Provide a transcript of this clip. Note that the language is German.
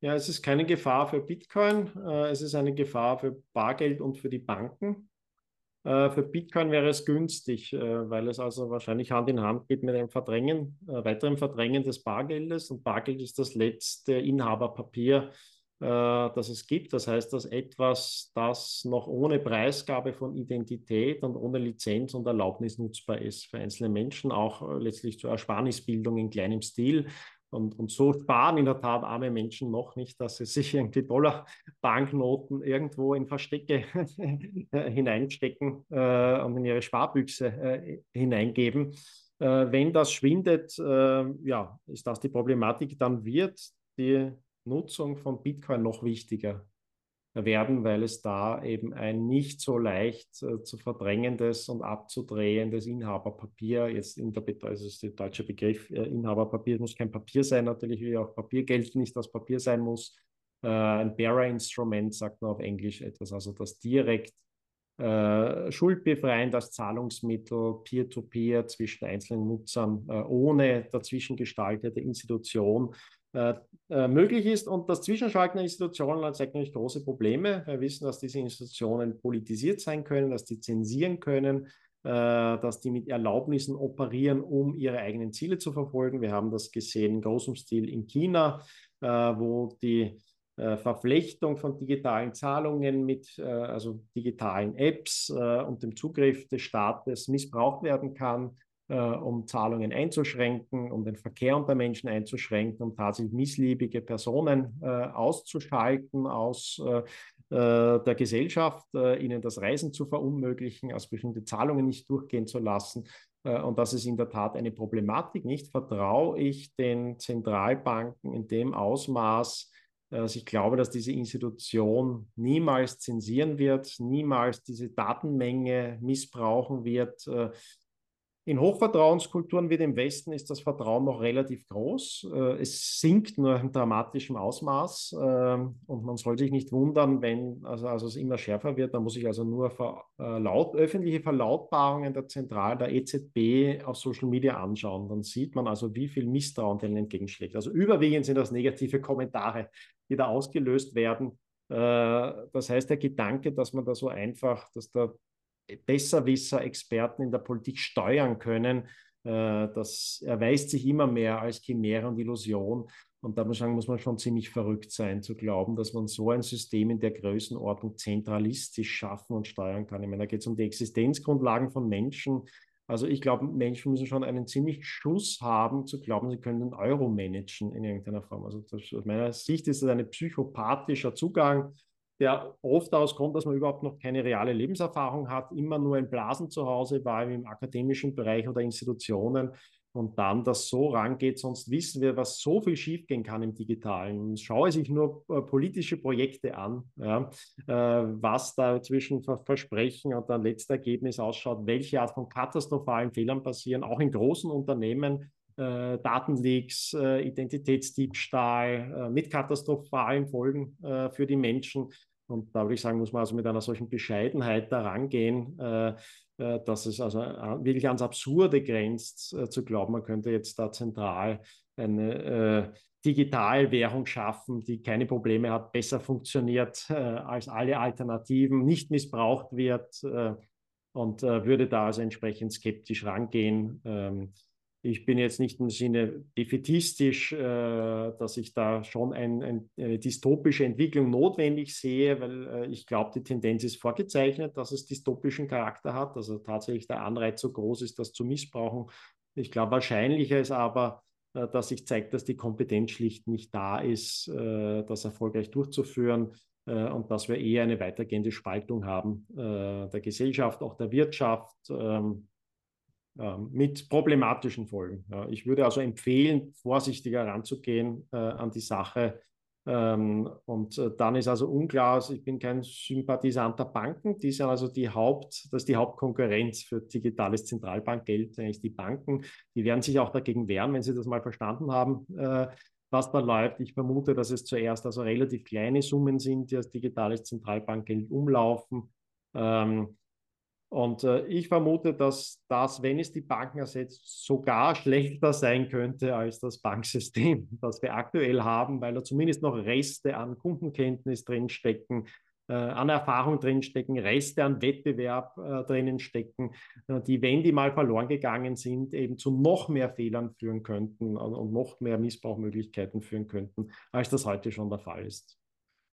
Ja, es ist keine Gefahr für Bitcoin, äh, es ist eine Gefahr für Bargeld und für die Banken. Äh, für Bitcoin wäre es günstig, äh, weil es also wahrscheinlich Hand in Hand geht mit einem Verdrängen, weiteren Verdrängen des Bargeldes. Und Bargeld ist das letzte Inhaberpapier, das es gibt. Das heißt, dass etwas, das noch ohne Preisgabe von Identität und ohne Lizenz und Erlaubnis nutzbar ist für einzelne Menschen, auch letztlich zur Ersparnisbildung in kleinem Stil. Und, und so sparen in der Tat arme Menschen noch nicht, dass sie sich irgendwie Dollar-Banknoten irgendwo in Verstecke hineinstecken äh, und in ihre Sparbüchse äh, hineingeben. Äh, wenn das schwindet, äh, ja, ist das die Problematik, dann wird die Nutzung von Bitcoin noch wichtiger werden, weil es da eben ein nicht so leicht äh, zu verdrängendes und abzudrehendes Inhaberpapier, jetzt in der also ist der deutsche Begriff äh, Inhaberpapier, muss kein Papier sein, natürlich wie auch Papiergeld nicht das Papier sein muss. Äh, ein Bearer-Instrument sagt man auf Englisch etwas, also das direkt äh, schuldbefreiend als Zahlungsmittel peer-to-peer -peer zwischen einzelnen Nutzern äh, ohne dazwischen gestaltete Institution möglich ist. Und das Zwischenschalten der Institutionen hat eigentlich große Probleme. Wir wissen, dass diese Institutionen politisiert sein können, dass die zensieren können, äh, dass die mit Erlaubnissen operieren, um ihre eigenen Ziele zu verfolgen. Wir haben das gesehen in großem Stil in China, äh, wo die äh, Verflechtung von digitalen Zahlungen mit also digitalen Apps und dem Zugriff des Staates missbraucht werden kann äh, um Zahlungen einzuschränken, um den Verkehr unter Menschen einzuschränken, um tatsächlich missliebige Personen äh, auszuschalten aus äh, äh der Gesellschaft, äh, ihnen das Reisen zu verunmöglichen, aus bestimmte Zahlungen nicht durchgehen zu lassen. Äh, und das ist in der Tat eine Problematik. Nicht vertraue ich den Zentralbanken in dem Ausmaß, also ich glaube, dass diese Institution niemals zensieren wird, niemals diese Datenmenge missbrauchen wird, in Hochvertrauenskulturen wie dem Westen ist das Vertrauen noch relativ groß. Äh, es sinkt nur in dramatischem Ausmaß ähm, und man soll sich nicht wundern, wenn also, also es immer schärfer wird. Da muss ich also nur verlaut, öffentliche Verlautbarungen der Zentral, der EZB auf Social Media anschauen. Dann sieht man also, wie viel Misstrauen denen entgegenschlägt. Also überwiegend sind das negative Kommentare, die da ausgelöst werden. Äh, das heißt, der Gedanke, dass man da so einfach, dass da Besserwisser, Experten in der Politik steuern können, äh, das erweist sich immer mehr als Chimäre und Illusion. Und da muss, sagen, muss man schon ziemlich verrückt sein, zu glauben, dass man so ein System in der Größenordnung zentralistisch schaffen und steuern kann. Ich meine, da geht es um die Existenzgrundlagen von Menschen. Also ich glaube, Menschen müssen schon einen ziemlich Schuss haben, zu glauben, sie können den Euro managen in irgendeiner Form. Also das, aus meiner Sicht ist das ein psychopathischer Zugang der oft daraus kommt, dass man überhaupt noch keine reale Lebenserfahrung hat, immer nur in Blasen zu Hause war, im akademischen Bereich oder Institutionen und dann das so rangeht, sonst wissen wir, was so viel schiefgehen kann im Digitalen. Schaue sich nur äh, politische Projekte an, ja, äh, was da zwischen Versprechen und dann letzter Ergebnis ausschaut, welche Art von katastrophalen Fehlern passieren, auch in großen Unternehmen, Datenleaks, äh, Identitätsdiebstahl äh, mit katastrophalen Folgen äh, für die Menschen. Und da würde ich sagen, muss man also mit einer solchen Bescheidenheit daran gehen, äh, äh, dass es also wirklich ans Absurde grenzt, zu glauben, man könnte jetzt da zentral eine Digitalwährung schaffen, die keine Probleme hat, besser funktioniert als alle Alternativen, nicht missbraucht wird und würde da also entsprechend skeptisch rangehen. Ich bin jetzt nicht im Sinne defetistisch, äh, dass ich da schon ein, ein, eine dystopische Entwicklung notwendig sehe, weil äh, ich glaube, die Tendenz ist vorgezeichnet, dass es dystopischen Charakter hat, also tatsächlich der Anreiz so groß ist, das zu missbrauchen. Ich glaube, wahrscheinlicher ist aber, äh, dass sich zeigt, dass die Kompetenz schlicht nicht da ist, äh, das erfolgreich durchzuführen äh, und dass wir eher eine weitergehende Spaltung haben äh, der Gesellschaft, auch der Wirtschaft. Ähm, mit problematischen Folgen. Ich würde also empfehlen, vorsichtiger heranzugehen äh, an die Sache. Ähm, und äh, dann ist also unklar, also ich bin kein Sympathisant der Banken, die sind also die Haupt, das ist die Hauptkonkurrenz für digitales Zentralbankgeld, eigentlich die Banken. Die werden sich auch dagegen wehren, wenn sie das mal verstanden haben, äh, was da läuft. Ich vermute, dass es zuerst also relativ kleine Summen sind, die als digitales Zentralbankgeld umlaufen. Ähm, Und äh, ich vermute, dass das, wenn es die Banken ersetzt, sogar schlechter sein könnte als das Banksystem, das wir aktuell haben, weil da zumindest noch Reste an Kundenkenntnis drinstecken, äh, an Erfahrung drinstecken, Reste an Wettbewerb äh, drinnen stecken, äh, die, wenn die mal verloren gegangen sind, eben zu noch mehr Fehlern führen könnten und, und noch mehr Missbrauchmöglichkeiten führen könnten, als das heute schon der Fall ist.